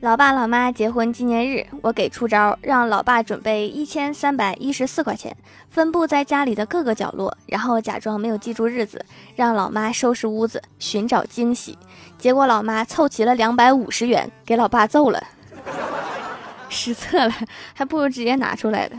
老爸老妈结婚纪念日我给出招让老爸准备一千三百一十四块钱分布在家里的各个角落然后假装没有记住日子让老妈收拾屋子寻找惊喜。结果老妈凑齐了两百五十元给老爸揍了。失策了还不如直接拿出来的。